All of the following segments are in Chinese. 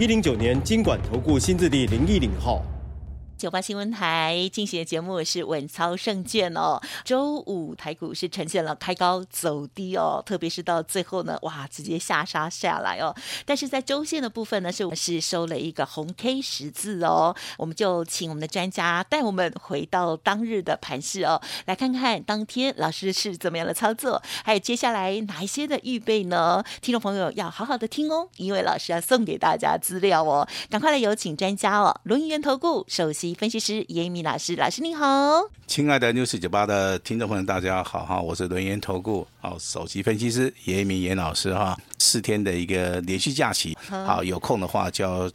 一零九年金管投顾新字第零一零号。九八新闻台进行的节目是稳操胜券哦。周五台股是呈现了开高走低哦，特别是到最后呢，哇，直接下杀下来哦。但是在周线的部分呢，是是收了一个红 K 十字哦。我们就请我们的专家带我们回到当日的盘势哦，来看看当天老师是怎么样的操作，还有接下来哪一些的预备呢？听众朋友要好好的听哦，因为老师要送给大家资料哦。赶快来有请专家哦，轮源投顾首席。分析师严一鸣老师，老师您好，亲爱的 News 九八的听众朋友，大家好哈，我是轮研投顾好首席分析师严一鸣严老师哈，四天的一个连续假期，好有空的话就要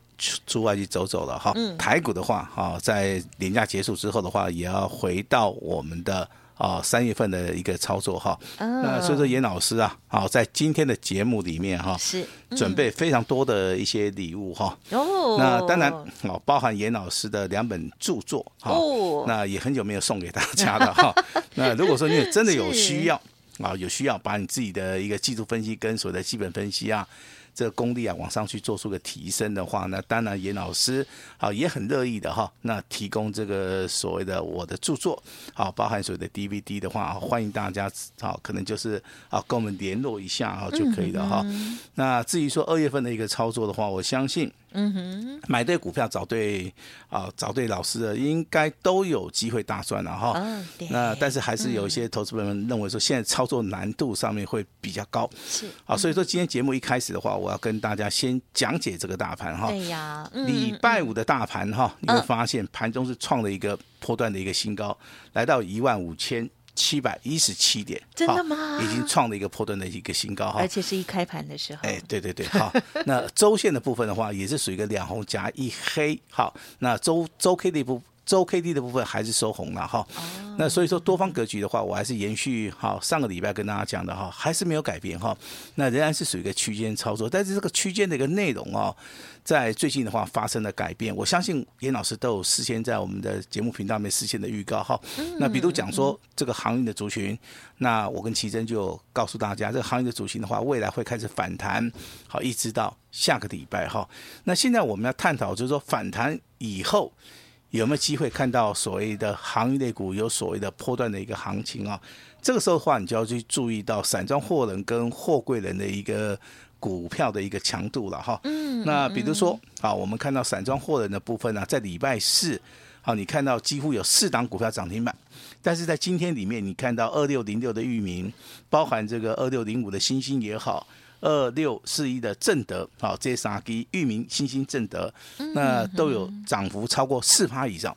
出外去走走了哈。台股的话哈，在年假结束之后的话，也要回到我们的。啊，三月份的一个操作哈，那所以说严老师啊，好，在今天的节目里面哈，是准备非常多的一些礼物哈。哦，那当然哦，包含严老师的两本著作哈，那也很久没有送给大家了哈。那如果说你真的有需要啊，有需要把你自己的一个技术分析跟所谓的基本分析啊。这个功力啊，往上去做出个提升的话，那当然严老师啊也很乐意的哈。那提供这个所谓的我的著作，好，包含所谓的 DVD 的话，欢迎大家好，可能就是啊跟我们联络一下啊就可以了哈。那至于说二月份的一个操作的话，我相信。嗯哼，买对股票找对啊，找对老师的，应该都有机会大赚了哈。哦，那但是还是有一些投资朋友们认为说，现在操作难度上面会比较高。是。好，所以说今天节目一开始的话，我要跟大家先讲解这个大盘哈。对呀。礼拜五的大盘哈，你会发现盘中是创了一个波段的一个新高，来到一万五千。七百一十七点，真的吗？已经创了一个破断的一个新高哈，而且是一开盘的时候。哎，对对对，好，那周线的部分的话，也是属于一个两红夹一黑，好，那周周 K 的部周 K D 的部分还是收红了哈。那所以说多方格局的话，我还是延续好上个礼拜跟大家讲的哈，还是没有改变哈。那仍然是属于一个区间操作，但是这个区间的一个内容哦。在最近的话发生了改变，我相信严老师都有事先在我们的节目频道里面事先的预告哈。那比如讲说这个航运的族群，那我跟奇珍就告诉大家，这个航运的族群的话，未来会开始反弹，好，一直到下个礼拜哈。那现在我们要探讨就是说反弹以后有没有机会看到所谓的航运类股有所谓的波段的一个行情啊？这个时候的话，你就要去注意到散装货人跟货柜人的一个。股票的一个强度了哈，嗯，那比如说啊，我们看到散装货人的部分呢，在礼拜四，好，你看到几乎有四档股票涨停板，但是在今天里面，你看到二六零六的域名，包含这个二六零五的星星也好，二六四一的正德，好，这三个域名、星星、正德，那都有涨幅超过四趴以上，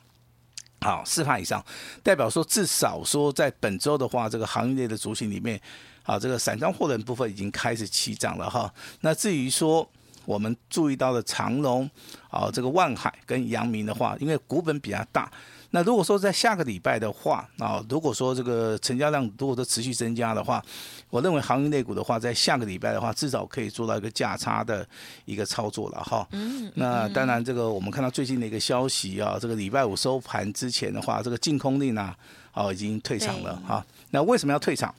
好，四趴以上，代表说至少说在本周的话，这个行业内的族群里面。啊，这个散装货轮部分已经开始起涨了哈。那至于说我们注意到的长龙，啊，这个万海跟阳明的话，因为股本比较大。那如果说在下个礼拜的话，啊，如果说这个成交量如果说持续增加的话，我认为航运类股的话，在下个礼拜的话，至少可以做到一个价差的一个操作了哈。嗯。那当然，这个我们看到最近的一个消息啊，这个礼拜五收盘之前的话，这个净空令呢，啊，已经退场了哈。那为什么要退场？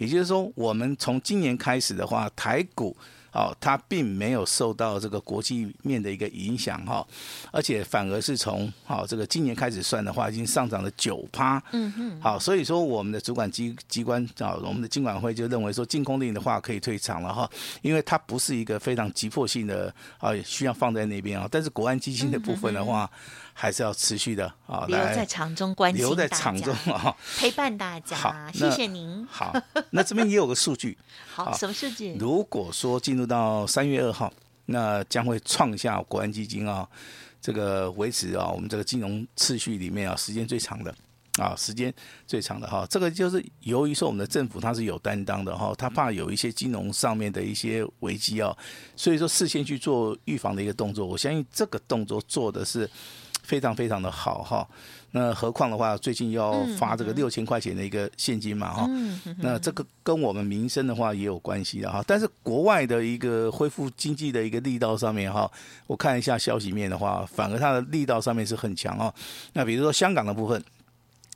也就是说，我们从今年开始的话，台股哦，它并没有受到这个国际面的一个影响哈，而且反而是从好这个今年开始算的话，已经上涨了九趴。嗯嗯。好，所以说我们的主管机机关啊，我们的金管会就认为说，净空令的话可以退场了哈，因为它不是一个非常急迫性的啊，需要放在那边啊。但是国安基金的部分的话。嗯还是要持续的啊，留在场中关心，留在场中啊，陪伴大家。好，谢谢您。好，那这边也有个数据。好，什么数据？如果说进入到三月二号，那将会创下国安基金啊，这个维持啊，我们这个金融秩序里面啊，时间最长的啊，时间最长的哈，这个就是由于说我们的政府它是有担当的哈，它怕有一些金融上面的一些危机啊，所以说事先去做预防的一个动作，我相信这个动作做的是非常非常的好哈。那何况的话，最近要发这个六千块钱的一个现金嘛哈，那这个跟我们民生的话也有关系的哈。但是国外的一个恢复经济的一个力道上面哈，我看一下消息面的话，反而它的力道上面是很强哦。那比如说香港的部分。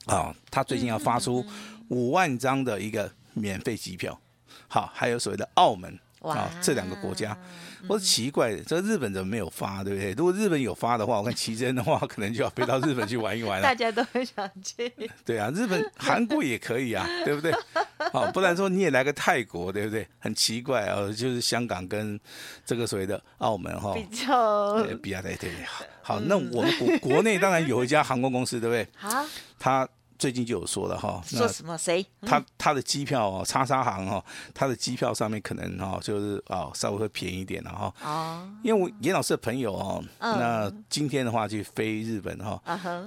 啊，他最近要发出五万张的一个免费机票，好，还有所谓的澳门啊，这两个国家，我是奇怪的，这日本怎么没有发，对不对？如果日本有发的话，我看奇珍的话，可能就要飞到日本去玩一玩了。大家都很想去。对啊，日本、韩国也可以啊，对不对？好，不然说你也来个泰国，对不对？很奇怪啊，就是香港跟这个所谓的澳门哈，比较比较对对。好，那我们国国内当然有一家航空公司，对不对？好，他最近就有说了哈，说什么？谁？他他的机票哦，叉叉行哦，他的机票上面可能哈，就是啊，稍微会便宜一点了哈。哦。因为我严老师的朋友哦，那今天的话去飞日本哈。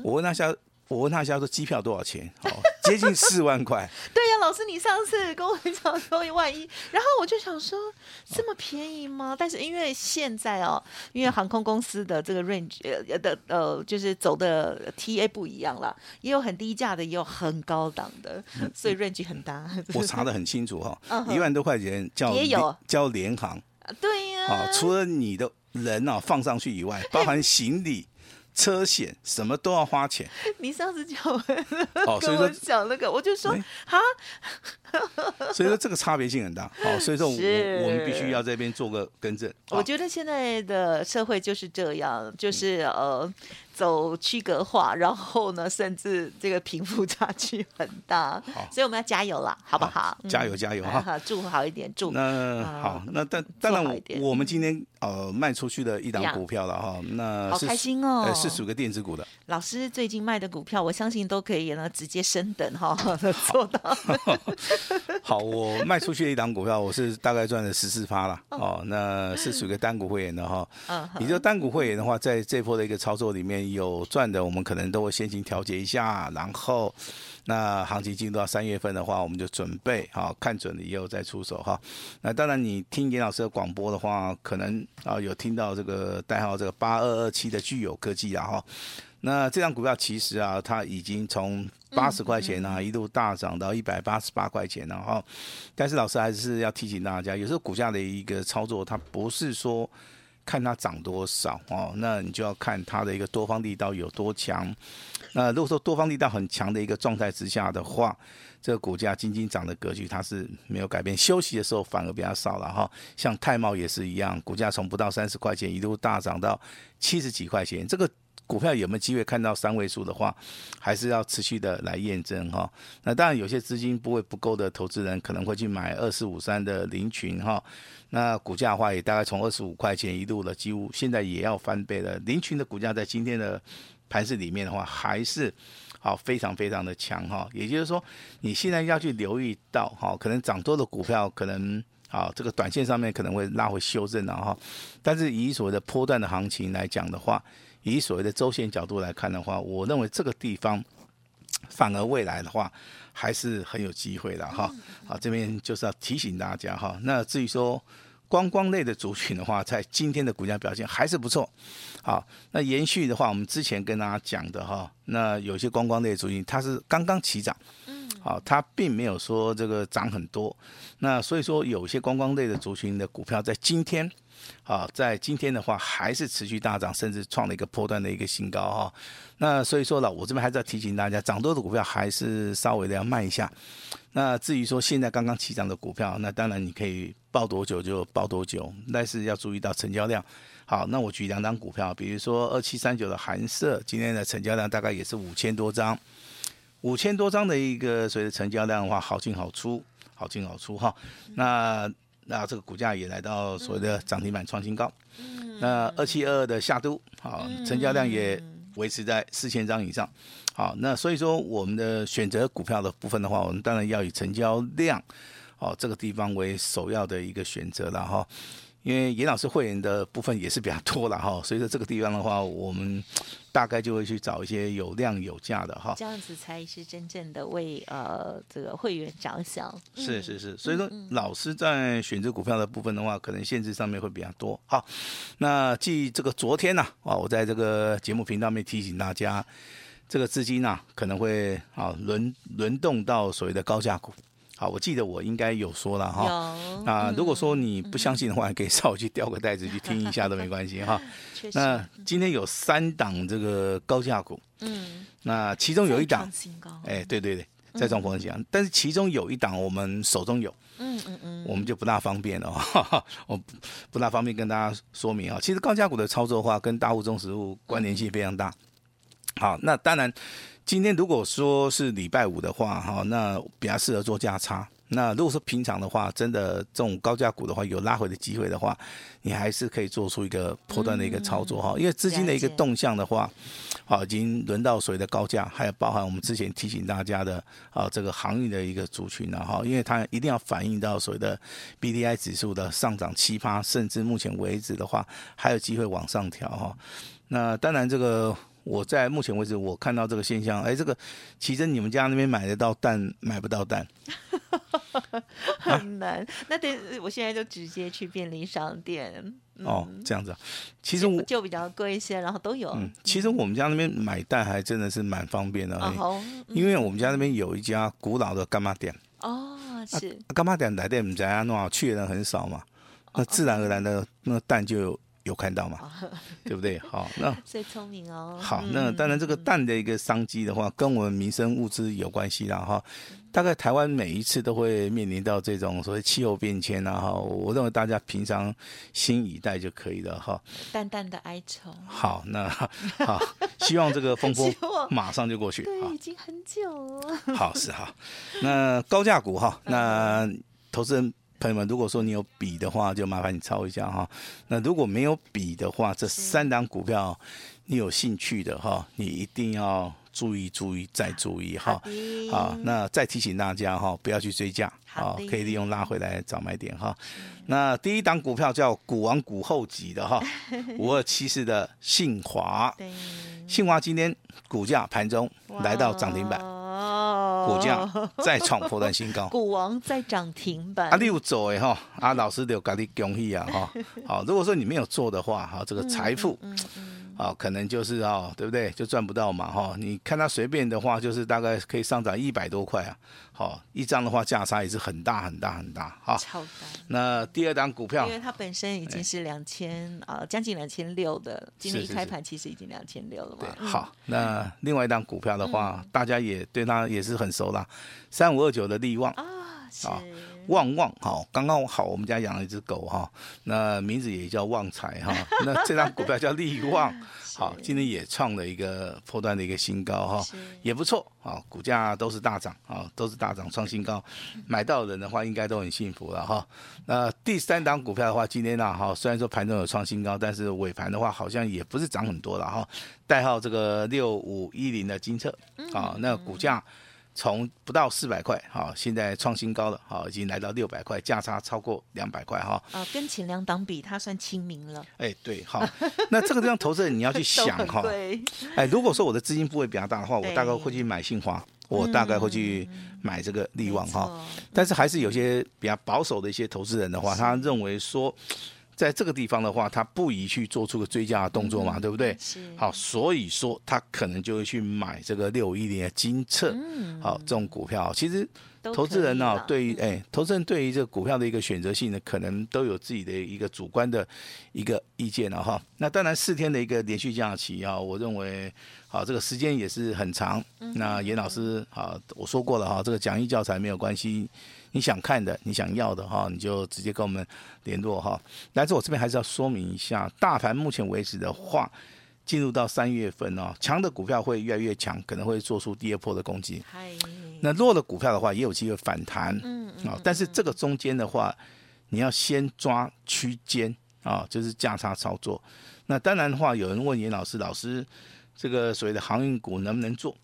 我问他下，我问他一下说机票多少钱？好。接近四万块。对呀，老师，你上次跟我讲说一万一，然后我就想说这么便宜吗？但是因为现在哦，因为航空公司的这个 range 呃的呃，就是走的 TA 不一样了，也有很低价的，也有很高档的，所以 range 很大。我查的很清楚哈，一万多块钱叫也有叫联航。对呀。啊，除了你的人啊放上去以外，包含行李。车险什么都要花钱。你上次叫我 哦，所以说讲那个，我就说哈，所以说这个差别性很大。好，所以说我我们必须要这边做个更正。我觉得现在的社会就是这样，就是呃。走区隔化，然后呢，甚至这个贫富差距很大，所以我们要加油了，好不好？好加油加油哈！祝好一点，祝那好，那但当然，我们今天呃卖出去的一档股票了哈，那好开心哦，是属于个电子股的。老师最近卖的股票，我相信都可以呢直接升等哈，做到。好，我卖出去的一档股票，我是大概赚了十四趴了哦，那是属于个单股会员的哈。嗯，你就单股会员的话，在这波的一个操作里面。有赚的，我们可能都会先行调节一下，然后那行情进入到三月份的话，我们就准备好看准了以后再出手哈。那当然，你听严老师的广播的话，可能啊有听到这个代号这个八二二七的巨有科技啊哈。那这张股票其实啊，它已经从八十块钱啊一路大涨到一百八十八块钱了哈。但是老师还是要提醒大家，有时候股价的一个操作，它不是说。看它涨多少哦，那你就要看它的一个多方力道有多强。那如果说多方力道很强的一个状态之下的话，这个股价仅仅涨的格局它是没有改变，休息的时候反而比较少了哈。像泰茂也是一样，股价从不到三十块钱一路大涨到七十几块钱，这个。股票有没有机会看到三位数的话，还是要持续的来验证哈。那当然，有些资金不会不够的投资人可能会去买二四五三的林群哈。那股价的话也大概从二十五块钱一路了，几乎现在也要翻倍了。林群的股价在今天的盘势里面的话，还是好非常非常的强哈。也就是说，你现在要去留意到哈，可能涨多的股票可能啊这个短线上面可能会拉回修正了哈。但是以所谓的波段的行情来讲的话，以所谓的周线角度来看的话，我认为这个地方反而未来的话还是很有机会的哈。好，这边就是要提醒大家哈。那至于说观光类的族群的话，在今天的股价表现还是不错。好，那延续的话，我们之前跟大家讲的哈，那有些观光类的族群它是刚刚起涨，好，它并没有说这个涨很多。那所以说，有些观光类的族群的股票在今天。好，在今天的话还是持续大涨，甚至创了一个波段的一个新高哈。那所以说呢，我这边还是要提醒大家，涨多的股票还是稍微的要慢一下。那至于说现在刚刚起涨的股票，那当然你可以抱多久就抱多久，但是要注意到成交量。好，那我举两张股票，比如说二七三九的寒舍，今天的成交量大概也是五千多张，五千多张的一个所谓的成交量的话，好进好出，好进好出哈。那那这个股价也来到所谓的涨停板创新高。嗯、那二七二二的夏都，好，成交量也维持在四千张以上。好，那所以说我们的选择股票的部分的话，我们当然要以成交量，好，这个地方为首要的一个选择了哈。因为严老师会员的部分也是比较多了哈，所以说这个地方的话，我们大概就会去找一些有量有价的哈，这样子才是真正的为呃这个会员着想。是是是，所以说老师在选择股票的部分的话，可能限制上面会比较多。好，那继这个昨天呢啊，我在这个节目频道面提醒大家，这个资金呢可能会啊轮轮动到所谓的高价股。好，我记得我应该有说了哈。有啊，如果说你不相信的话，可以稍微去调个袋子去听一下都 没关系哈。那今天有三档这个高价股，嗯，那其中有一档，哎，对对对，再创波段，但是其中有一档我们手中有，嗯嗯嗯，我们就不大方便了，我不大方便跟大家说明啊。其实高价股的操作的话，跟大户中实物关联性非常大。好，那当然。今天如果说是礼拜五的话，哈，那比较适合做价差。那如果说平常的话，真的这种高价股的话，有拉回的机会的话，你还是可以做出一个波段的一个操作哈。因为资金的一个动向的话，好，已经轮到所谓的高价，还有包含我们之前提醒大家的啊，这个航运的一个族群了哈。因为它一定要反映到所谓的 B D I 指数的上涨七趴，甚至目前为止的话，还有机会往上调哈。那当然这个。我在目前为止，我看到这个现象，哎，这个其实，你们家那边买得到蛋，买不到蛋，很难。那得我现在就直接去便利商店。嗯、哦，这样子，其实我就比较贵一些，然后都有。嗯，其实我们家那边买蛋还真的是蛮方便的，因为我们家那边有一家古老的干妈店。哦，是。干妈店来店，我们家那去的人很少嘛，那自然而然的那个蛋就有。有看到吗？对不对？好，那最聪明哦。好，那当然这个蛋的一个商机的话，跟我们民生物资有关系啦哈。大概台湾每一次都会面临到这种所谓气候变迁呐哈。我认为大家平常心以待就可以了哈。淡淡的哀愁。好，那 好，希望这个风波马上就过去。对，已经很久了。好，是好。那高价股哈，那投资人。朋友们，如果说你有笔的话，就麻烦你抄一下哈。那如果没有笔的话，这三档股票你有兴趣的哈，你一定要注意注意再注意哈。好，那再提醒大家哈，不要去追价，好，可以利用拉回来找买点哈。那第一档股票叫股王股后级的哈，五二七四的信华，信华今天股价盘中来到涨停板。股价再创破断新高，股王再涨停板。啊，你有做的哈，啊，老师就给你恭喜啊哈。好，如果说你没有做的话，哈，这个财富，嗯嗯嗯、啊，可能就是啊，对不对？就赚不到嘛哈。你看它随便的话，就是大概可以上涨一百多块啊。好，一张的话价差也是很大很大很大哈。超大。那第二档股票，因为它本身已经是两千啊，将近两千六的，今天一开盘其实已经两千六了嘛。对，好，那另外一档股票的话，大家也对它也是很熟啦，三五二九的利旺啊，是旺旺好，刚刚好我们家养了一只狗哈，那名字也叫旺财哈，那这张股票叫利旺。好，今天也创了一个破断的一个新高哈，也不错啊，股价都是大涨啊，都是大涨创新高，买到的人的话应该都很幸福了哈。那第三档股票的话，今天呢哈，虽然说盘中有创新高，但是尾盘的话好像也不是涨很多了哈。代号这个六五一零的金策啊，那股价。从不到四百块，好，现在创新高了，好，已经来到六百块，价差超过两百块，哈。啊，跟前两档比，它算亲民了。哎，对，好，那这个地方投资人你要去想哈，对，哎，如果说我的资金部位比较大的话，我大概会去买信驊，我大概会去买这个利旺哈。但是还是有些比较保守的一些投资人的话，他认为说。在这个地方的话，他不宜去做出个追加的动作嘛，嗯、对不对？是。好，所以说他可能就会去买这个六一零的金策，嗯、好，这种股票，其实投资人呢、啊，对于哎，投资人对于这个股票的一个选择性呢，可能都有自己的一个主观的一个意见了哈。那当然四天的一个连续假期啊，我认为好，这个时间也是很长。嗯、那严老师啊，我说过了哈，这个讲义教材没有关系。你想看的，你想要的哈，你就直接跟我们联络哈。但是我这边还是要说明一下，大盘目前为止的话，进入到三月份哦，强的股票会越来越强，可能会做出第二波的攻击。那弱的股票的话，也有机会反弹。嗯啊，但是这个中间的话，你要先抓区间啊，就是价差操作。那当然的话，有人问严老师，老师这个所谓的航运股能不能做？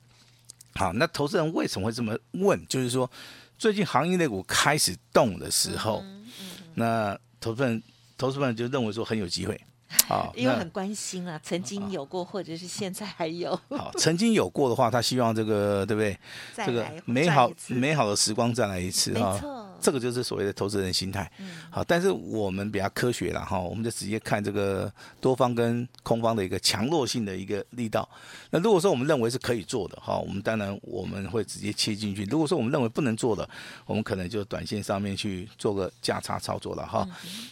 好，那投资人为什么会这么问？就是说。最近行业类股开始动的时候，嗯嗯、那投资人、投投资人就认为说很有机会。好，因为很关心啊，曾经有过，或者是现在还有。好，曾经有过的话，他希望这个对不对？这个美好美好的时光再来一次哈。这个就是所谓的投资人心态。好，但是我们比较科学了哈，我们就直接看这个多方跟空方的一个强弱性的一个力道。那如果说我们认为是可以做的哈，我们当然我们会直接切进去。如果说我们认为不能做的，我们可能就短线上面去做个价差操作了哈。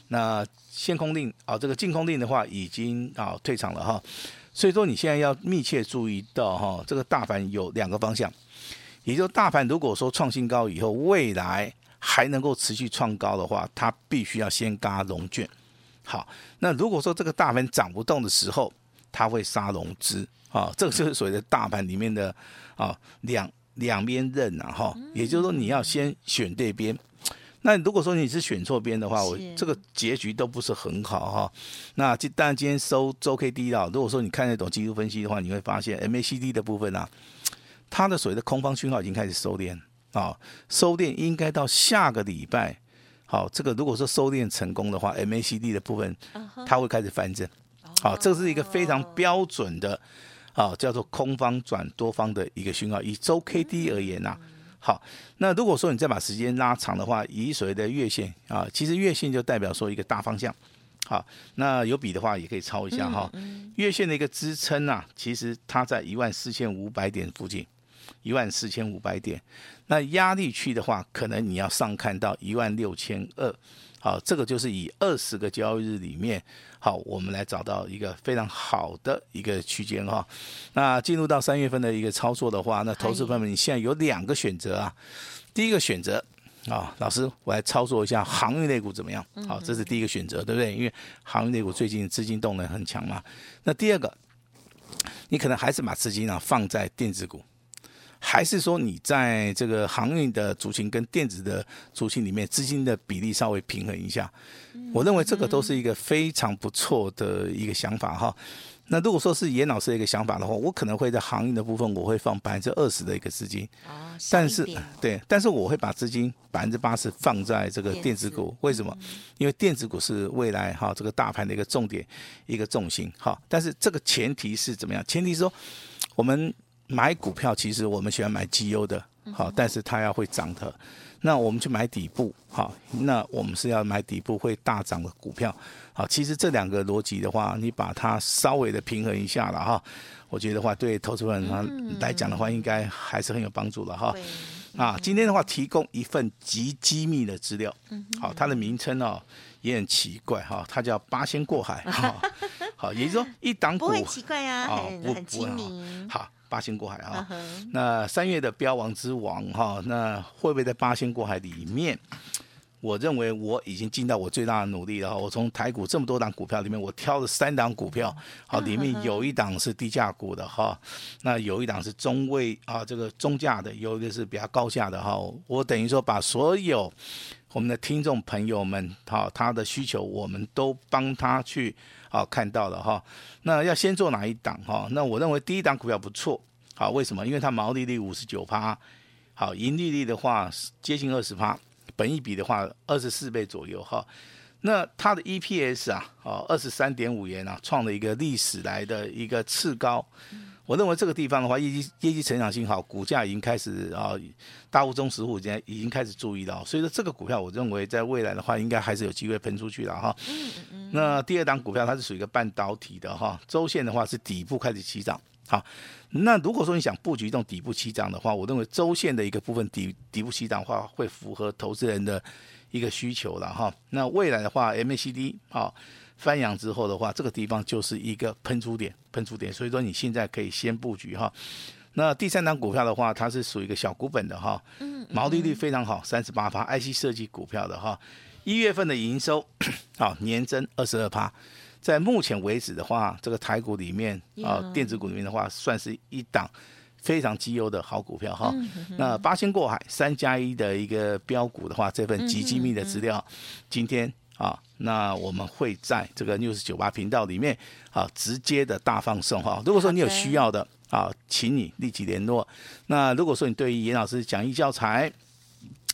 那限空令啊，这个净空令的话已经啊退场了哈。所以说你现在要密切注意到哈，这个大盘有两个方向，也就是大盘如果说创新高以后，未来。还能够持续创高的话，它必须要先嘎融券。好，那如果说这个大盘涨不动的时候，它会杀融资啊，这个就是所谓的大盘里面的啊两两边刃呐哈。也就是说，你要先选对边。那如果说你是选错边的话，我这个结局都不是很好哈。那这当然今天收周 K D 了。如果说你看得懂技术分析的话，你会发现 M A C D 的部分啊，它的所谓的空方讯号已经开始收敛。啊、哦，收敛应该到下个礼拜。好，这个如果说收敛成功的话，MACD 的部分它会开始翻正。好，这是一个非常标准的啊，叫做空方转多方的一个讯号。以周 K D 而言呐、啊，好，那如果说你再把时间拉长的话，以所谓的月线啊，其实月线就代表说一个大方向。好，那有笔的话也可以抄一下哈。月线的一个支撑啊，其实它在一万四千五百点附近。一万四千五百点，那压力区的话，可能你要上看到一万六千二。好，这个就是以二十个交易日里面，好，我们来找到一个非常好的一个区间哈。那进入到三月份的一个操作的话，那投资朋友们，你现在有两个选择啊。第一个选择啊，老师，我来操作一下航运类股怎么样？好，这是第一个选择，对不对？因为航运类股最近资金动能很强嘛。那第二个，你可能还是把资金啊放在电子股。还是说你在这个航运的族群跟电子的族群里面资金的比例稍微平衡一下，我认为这个都是一个非常不错的一个想法哈。那如果说是严老师的一个想法的话，我可能会在航运的部分我会放百分之二十的一个资金，但是对，但是我会把资金百分之八十放在这个电子股，为什么？因为电子股是未来哈这个大盘的一个重点一个重心哈。但是这个前提是怎么样？前提是说我们。买股票其实我们喜欢买绩优的，好，但是它要会涨的。那我们去买底部，好，那我们是要买底部会大涨的股票，好。其实这两个逻辑的话，你把它稍微的平衡一下了哈，我觉得的话对投资人来讲的话，应该还是很有帮助的哈。啊，今天的话提供一份极机密的资料，好，它的名称哦也很奇怪哈，它叫八仙过海哈，好，也就是说一档股不会奇怪啊，很很机密，好。八仙过海啊，那三月的标王之王哈，那会不会在八仙过海里面？我认为我已经尽到我最大的努力了。我从台股这么多档股票里面，我挑了三档股票，好，里面有一档是低价股的哈，那有一档是中位啊，这个中价的，有一个是比较高价的哈。我等于说把所有我们的听众朋友们哈，他的需求我们都帮他去。好，看到了哈，那要先做哪一档哈？那我认为第一档股票不错，好，为什么？因为它毛利率五十九趴，好，盈利率的话接近二十趴，本一比的话二十四倍左右哈。那它的 EPS 啊，哦，二十三点五元啊，创了一个历史来的一个次高。我认为这个地方的话，业绩业绩成长性好，股价已经开始啊，大户中实户已经已经开始注意到，所以说这个股票我认为在未来的话，应该还是有机会喷出去了哈。那第二档股票它是属于一个半导体的哈，周线的话是底部开始起涨。好，那如果说你想布局这种底部起涨的话，我认为周线的一个部分底底部起涨的话，会符合投资人的一个需求了哈。那未来的话，MACD 啊。翻扬之后的话，这个地方就是一个喷出点，喷出点，所以说你现在可以先布局哈。那第三档股票的话，它是属于一个小股本的哈，毛利率非常好，三十八趴，IC 设计股票的哈。一月份的营收 啊，年增二十二趴，在目前为止的话，这个台股里面啊，电子股里面的话，算是一档非常绩优的好股票哈。那八仙过海三加一的一个标股的话，这份极机密的资料，今天。啊，那我们会在这个 News 九八频道里面啊，直接的大放送哈。如果说你有需要的啊，请你立即联络。那如果说你对于严老师讲义教材，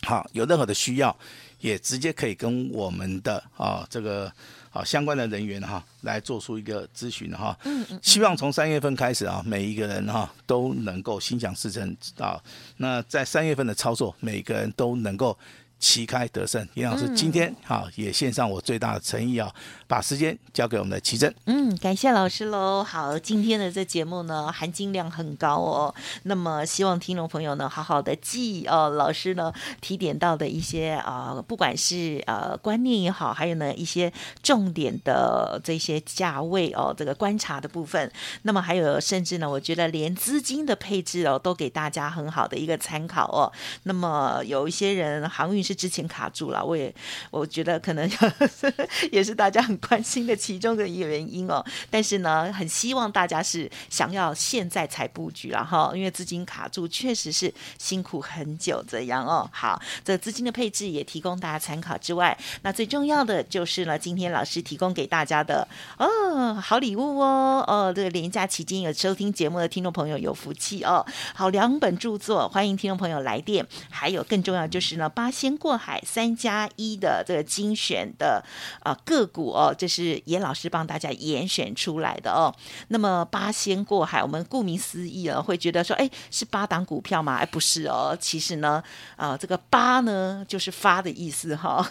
好，有任何的需要，也直接可以跟我们的啊这个好相关的人员哈来做出一个咨询哈。嗯嗯。希望从三月份开始啊，每一个人哈都能够心想事成啊。那在三月份的操作，每个人都能够。旗开得胜，严老师今天好、嗯、也献上我最大的诚意啊，把时间交给我们的奇珍。嗯，感谢老师喽。好，今天的这节目呢，含金量很高哦。那么希望听众朋友呢，好好的记哦，老师呢提点到的一些啊、呃，不管是呃观念也好，还有呢一些重点的这些价位哦，这个观察的部分。那么还有甚至呢，我觉得连资金的配置哦，都给大家很好的一个参考哦。那么有一些人航运。是之前卡住了，我也我觉得可能 也是大家很关心的其中的一个原因哦。但是呢，很希望大家是想要现在才布局了哈，因为资金卡住确实是辛苦很久这样哦。好，这资金的配置也提供大家参考之外，那最重要的就是呢，今天老师提供给大家的哦好礼物哦哦，这个连假期间有收听节目的听众朋友有福气哦。好，两本著作，欢迎听众朋友来电。还有更重要就是呢，八仙。过海三加一的这个精选的啊个股哦，这是严老师帮大家严选出来的哦。那么八仙过海，我们顾名思义啊，会觉得说，哎，是八档股票吗？哎，不是哦。其实呢，啊，这个八呢就是发的意思哈、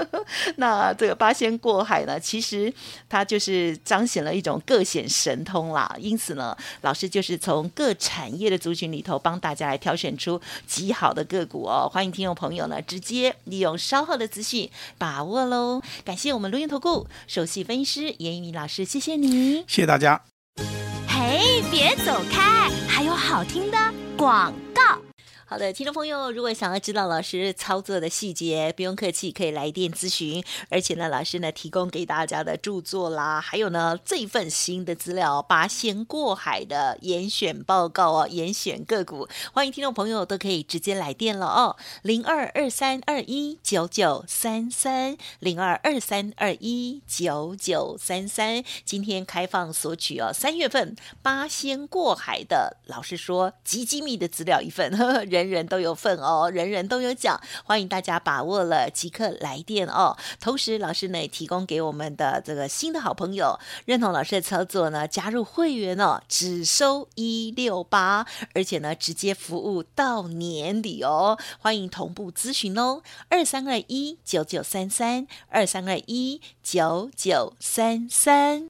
那这个八仙过海呢，其实它就是彰显了一种各显神通啦。因此呢，老师就是从各产业的族群里头帮大家来挑选出极好的个股哦。欢迎听众朋友呢直接。利用稍后的资讯把握喽！感谢我们录音投顾首席分析师严一鸣老师，谢谢你，谢谢大家。嘿，别走开，还有好听的广告。好的，听众朋友，如果想要知道老师操作的细节，不用客气，可以来电咨询。而且呢，老师呢提供给大家的著作啦，还有呢这份新的资料，八仙过海的严选报告哦，严选个股，欢迎听众朋友都可以直接来电了哦，零二二三二一九九三三，零二二三二一九九三三，今天开放索取哦，三月份八仙过海的，老师说极机密的资料一份，呵呵人人都有份哦，人人都有奖，欢迎大家把握了，即刻来电哦。同时，老师呢也提供给我们的这个新的好朋友，认同老师的操作呢，加入会员哦，只收一六八，而且呢直接服务到年底哦。欢迎同步咨询哦，二三二一九九三三，二三二一九九三三。